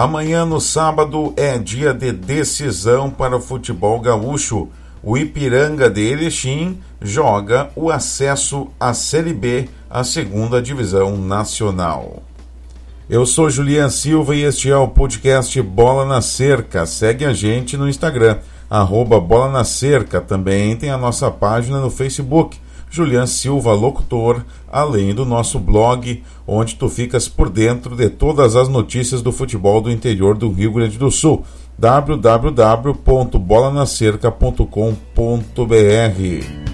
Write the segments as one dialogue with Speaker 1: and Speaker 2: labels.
Speaker 1: Amanhã, no sábado, é dia de decisão para o futebol gaúcho. O Ipiranga de Erechim joga o acesso à Série B, a segunda divisão nacional. Eu sou Julian Silva e este é o podcast Bola na Cerca. Segue a gente no Instagram, arroba Bola na Cerca. Também tem a nossa página no Facebook Julian Silva Locutor, além do nosso blog, onde tu ficas por dentro de todas as notícias do futebol do interior do Rio Grande do Sul. www.bolanacerca.com.br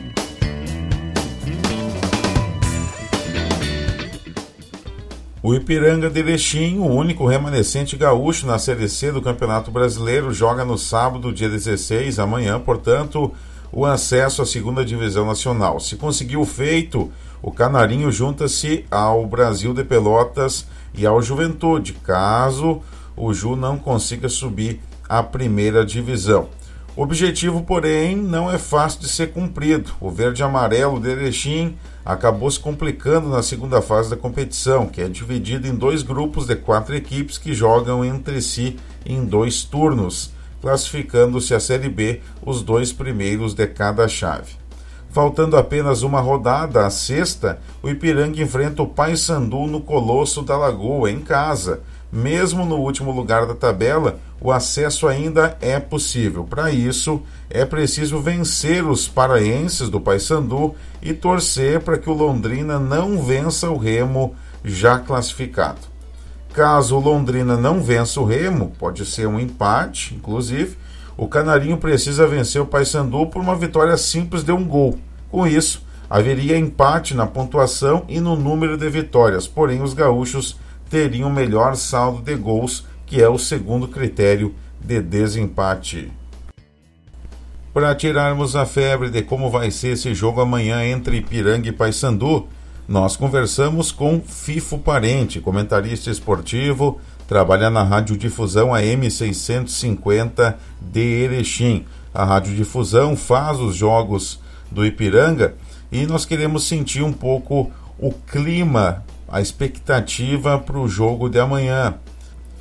Speaker 1: O Ipiranga de Erechim, o único remanescente gaúcho na Série C do Campeonato Brasileiro, joga no sábado, dia 16, amanhã, portanto, o acesso à segunda divisão nacional. Se conseguir o feito, o Canarinho junta-se ao Brasil de Pelotas e ao Juventude, caso o Ju não consiga subir à primeira divisão. O objetivo, porém, não é fácil de ser cumprido. O verde-amarelo de Erechim acabou se complicando na segunda fase da competição, que é dividida em dois grupos de quatro equipes que jogam entre si em dois turnos classificando-se a Série B os dois primeiros de cada chave. Faltando apenas uma rodada, a sexta, o Ipiranga enfrenta o Paysandu no Colosso da Lagoa, em casa. Mesmo no último lugar da tabela, o acesso ainda é possível. Para isso, é preciso vencer os paraenses do Paysandu e torcer para que o Londrina não vença o Remo já classificado. Caso o Londrina não vença o Remo, pode ser um empate, inclusive, o Canarinho precisa vencer o Paysandu por uma vitória simples de um gol. Com isso, haveria empate na pontuação e no número de vitórias, porém os gaúchos teriam melhor saldo de gols, que é o segundo critério de desempate. Para tirarmos a febre de como vai ser esse jogo amanhã entre Ipiranga e Paysandu, nós conversamos com Fifo Parente, comentarista esportivo, trabalha na Radiodifusão AM 650 de Erechim. A Radiodifusão faz os jogos do Ipiranga e nós queremos sentir um pouco o clima, a expectativa para o jogo de amanhã.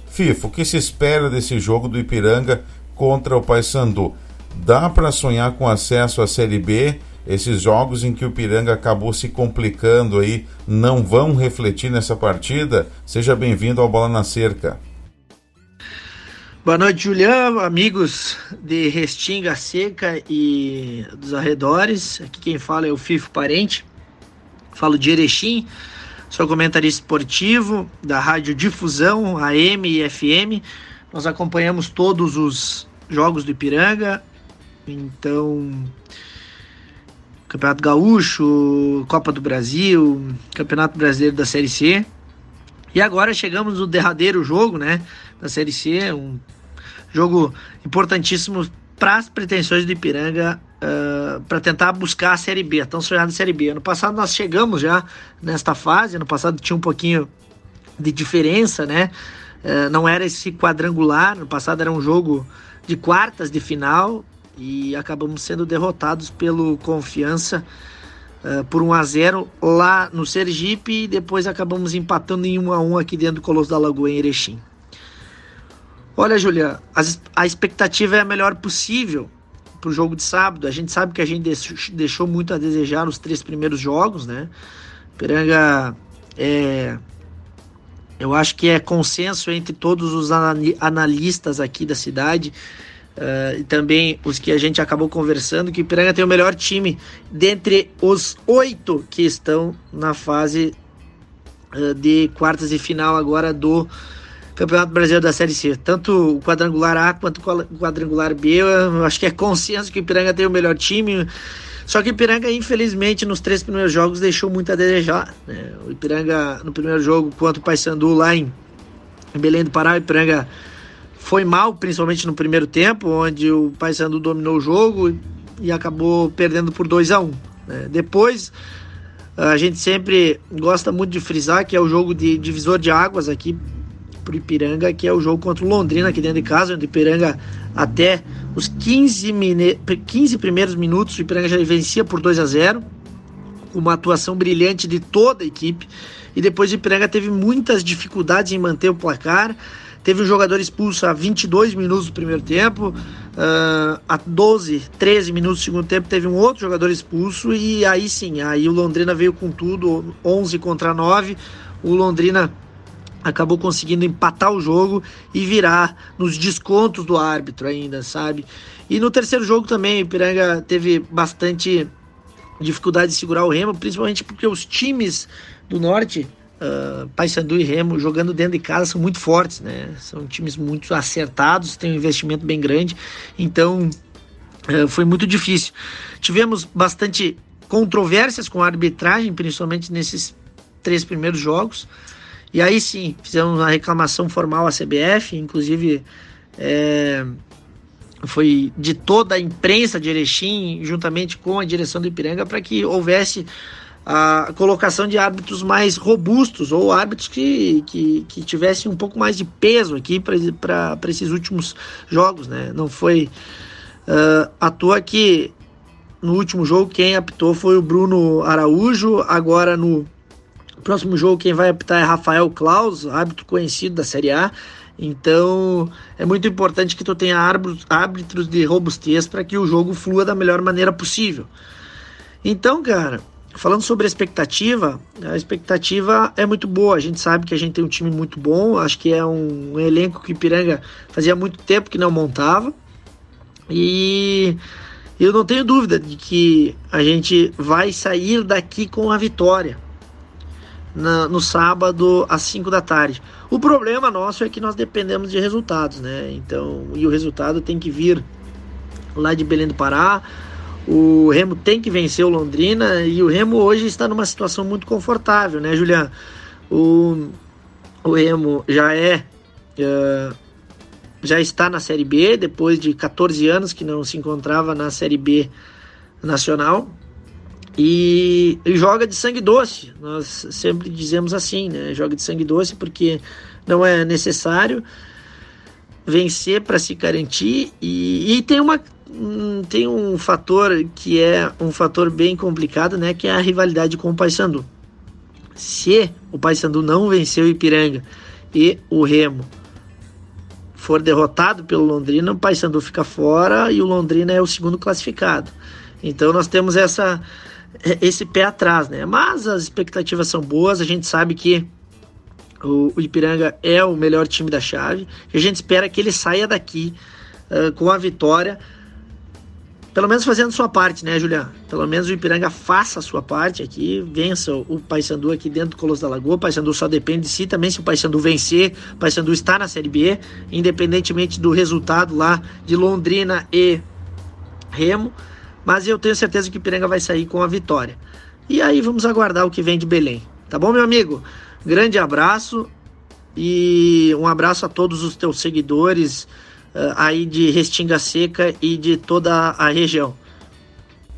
Speaker 1: Fifo, o que se espera desse jogo do Ipiranga contra o Paysandu? Dá para sonhar com acesso à Série B esses jogos em que o Piranga acabou se complicando aí não vão refletir nessa partida? Seja bem-vindo ao Bola na Cerca.
Speaker 2: Boa noite, Julião, amigos de Restinga Seca e dos arredores. Aqui quem fala é o Fifo Parente. Falo de Erechim, sou comentarista esportivo da Rádio Difusão, AM e FM. Nós acompanhamos todos os jogos do Ipiranga. Então, Campeonato Gaúcho, Copa do Brasil, Campeonato Brasileiro da Série C. E agora chegamos no derradeiro jogo, né, da Série C, um jogo importantíssimo para as pretensões do Ipiranga uh, para tentar buscar a Série B, a tão sonhada Série B. Ano passado nós chegamos já nesta fase, ano passado tinha um pouquinho de diferença, né? Uh, não era esse quadrangular, no passado era um jogo de quartas de final, e acabamos sendo derrotados pelo Confiança uh, por 1 a 0 lá no Sergipe e depois acabamos empatando em 1 a 1 aqui dentro do Colosso da Lagoa em Erechim. Olha, Julia, a expectativa é a melhor possível para o jogo de sábado. A gente sabe que a gente deixou muito a desejar nos três primeiros jogos, né? Piranga é eu acho que é consenso entre todos os analistas aqui da cidade Uh, e também os que a gente acabou conversando, que o Ipiranga tem o melhor time dentre os oito que estão na fase uh, de quartas e final agora do Campeonato Brasileiro da Série C. Tanto o quadrangular A quanto o quadrangular B, eu acho que é consenso que o Ipiranga tem o melhor time. Só que o Ipiranga, infelizmente, nos três primeiros jogos deixou muito a desejar. Né? O Ipiranga, no primeiro jogo, contra o Paysandu lá em Belém do Pará, o Ipiranga foi mal, principalmente no primeiro tempo, onde o Paysandu dominou o jogo e acabou perdendo por 2 a 1 um, né? Depois, a gente sempre gosta muito de frisar que é o jogo de divisor de águas aqui pro Ipiranga, que é o jogo contra o Londrina aqui dentro de casa, onde o Ipiranga até os 15, mine... 15 primeiros minutos o Ipiranga já vencia por 2 a 0 uma atuação brilhante de toda a equipe e depois o Ipiranga teve muitas dificuldades em manter o placar teve um jogador expulso a 22 minutos do primeiro tempo, uh, a 12, 13 minutos do segundo tempo teve um outro jogador expulso e aí sim, aí o Londrina veio com tudo, 11 contra 9, o Londrina acabou conseguindo empatar o jogo e virar nos descontos do árbitro ainda, sabe? E no terceiro jogo também, o Ipiranga teve bastante dificuldade de segurar o Remo, principalmente porque os times do Norte uh, Paysandu e Remo jogando dentro de casa são muito fortes, né? São times muito acertados, têm um investimento bem grande, então uh, foi muito difícil. Tivemos bastante controvérsias com a arbitragem, principalmente nesses três primeiros jogos. E aí sim, fizemos uma reclamação formal à CBF, inclusive é, foi de toda a imprensa de Erechim, juntamente com a direção do Ipiranga, para que houvesse a colocação de árbitros mais robustos ou árbitros que, que, que tivessem um pouco mais de peso aqui para esses últimos jogos, né? Não foi uh, à toa que no último jogo quem apitou foi o Bruno Araújo, agora no próximo jogo quem vai apitar é Rafael Klaus, árbitro conhecido da Série A. Então é muito importante que tu tenha árbitros de robustez para que o jogo flua da melhor maneira possível. Então, cara, Falando sobre a expectativa, a expectativa é muito boa. A gente sabe que a gente tem um time muito bom. Acho que é um, elenco que o Ipiranga fazia muito tempo que não montava. E eu não tenho dúvida de que a gente vai sair daqui com a vitória na, no sábado às 5 da tarde. O problema nosso é que nós dependemos de resultados, né? Então, e o resultado tem que vir lá de Belém do Pará o Remo tem que vencer o Londrina e o Remo hoje está numa situação muito confortável, né, Julian? O, o Remo já é uh, já está na Série B depois de 14 anos que não se encontrava na Série B nacional e, e joga de sangue doce. Nós sempre dizemos assim, né? Joga de sangue doce porque não é necessário vencer para se garantir e, e tem uma tem um fator que é um fator bem complicado, né? Que é a rivalidade com o Paysandu. Se o Paysandu não venceu o Ipiranga e o Remo for derrotado pelo Londrina, o Paysandu fica fora e o Londrina é o segundo classificado. Então nós temos essa esse pé atrás, né? Mas as expectativas são boas, a gente sabe que o, o Ipiranga é o melhor time da chave e a gente espera que ele saia daqui uh, com a vitória pelo menos fazendo sua parte, né, Julián? Pelo menos o Ipiranga faça a sua parte aqui, vença o Paysandu aqui dentro do Colosso da Lagoa. O Paysandu só depende de si também. Se o Paysandu vencer, o Paysandu está na Série B, independentemente do resultado lá de Londrina e Remo. Mas eu tenho certeza que o Ipiranga vai sair com a vitória. E aí vamos aguardar o que vem de Belém. Tá bom, meu amigo? Grande abraço e um abraço a todos os teus seguidores aí de Restinga Seca e de toda a região.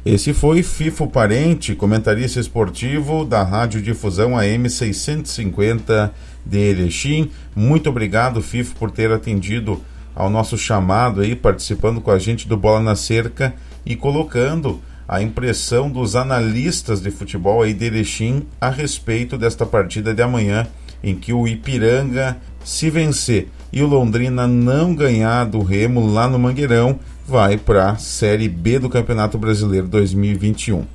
Speaker 1: Esse foi Fifo Parente, comentarista esportivo da Rádio Difusão AM 650 de Erechim. Muito obrigado, Fifo, por ter atendido ao nosso chamado aí, participando com a gente do Bola na Cerca e colocando a impressão dos analistas de futebol aí de Erechim a respeito desta partida de amanhã, em que o Ipiranga, se vencer e o Londrina não ganhar do Remo lá no Mangueirão, vai para a Série B do Campeonato Brasileiro 2021.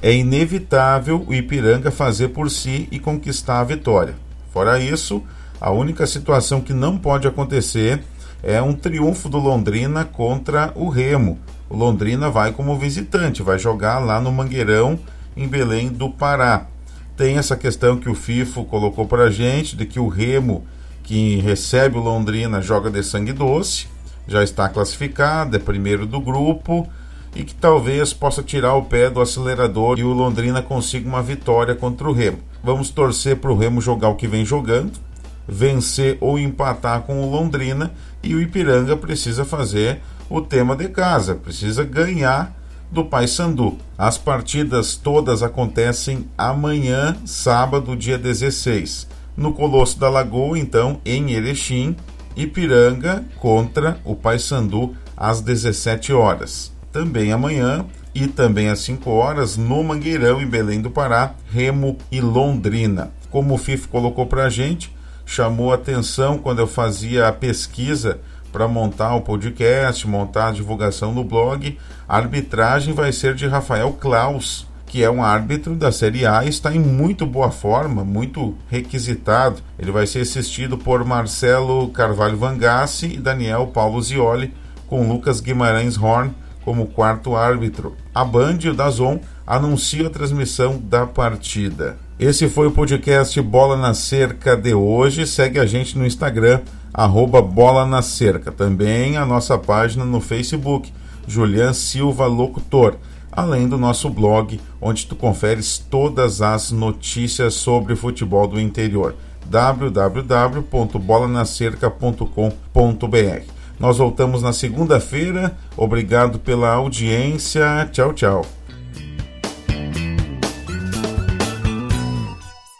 Speaker 1: É inevitável o Ipiranga fazer por si e conquistar a vitória. Fora isso, a única situação que não pode acontecer é um triunfo do Londrina contra o Remo. O Londrina vai como visitante, vai jogar lá no Mangueirão, em Belém do Pará. Tem essa questão que o FIFO colocou para a gente, de que o Remo que recebe o Londrina joga de sangue doce, já está classificado, é primeiro do grupo e que talvez possa tirar o pé do acelerador e o Londrina consiga uma vitória contra o Remo. Vamos torcer para o Remo jogar o que vem jogando, vencer ou empatar com o Londrina e o Ipiranga precisa fazer o tema de casa, precisa ganhar do Paysandu. As partidas todas acontecem amanhã, sábado, dia 16 no Colosso da Lagoa, então, em Erechim, Ipiranga contra o Paysandu às 17 horas. Também amanhã e também às 5 horas no Mangueirão em Belém do Pará, Remo e Londrina. Como o FIF colocou para a gente, chamou atenção quando eu fazia a pesquisa para montar o podcast, montar a divulgação no blog. A arbitragem vai ser de Rafael Klaus, que é um árbitro da Série A está em muito boa forma, muito requisitado. Ele vai ser assistido por Marcelo Carvalho Vangassi e Daniel Paulo Zioli, com Lucas Guimarães Horn como quarto árbitro. A Band e o Dazon anunciam a transmissão da partida. Esse foi o podcast Bola na Cerca de hoje. Segue a gente no Instagram, arroba Bola na Cerca. Também a nossa página no Facebook, Julian Silva Locutor. Além do nosso blog, onde tu conferes todas as notícias sobre o futebol do interior www.bolanacerca.com.br. Nós voltamos na segunda-feira. Obrigado pela audiência. Tchau, tchau.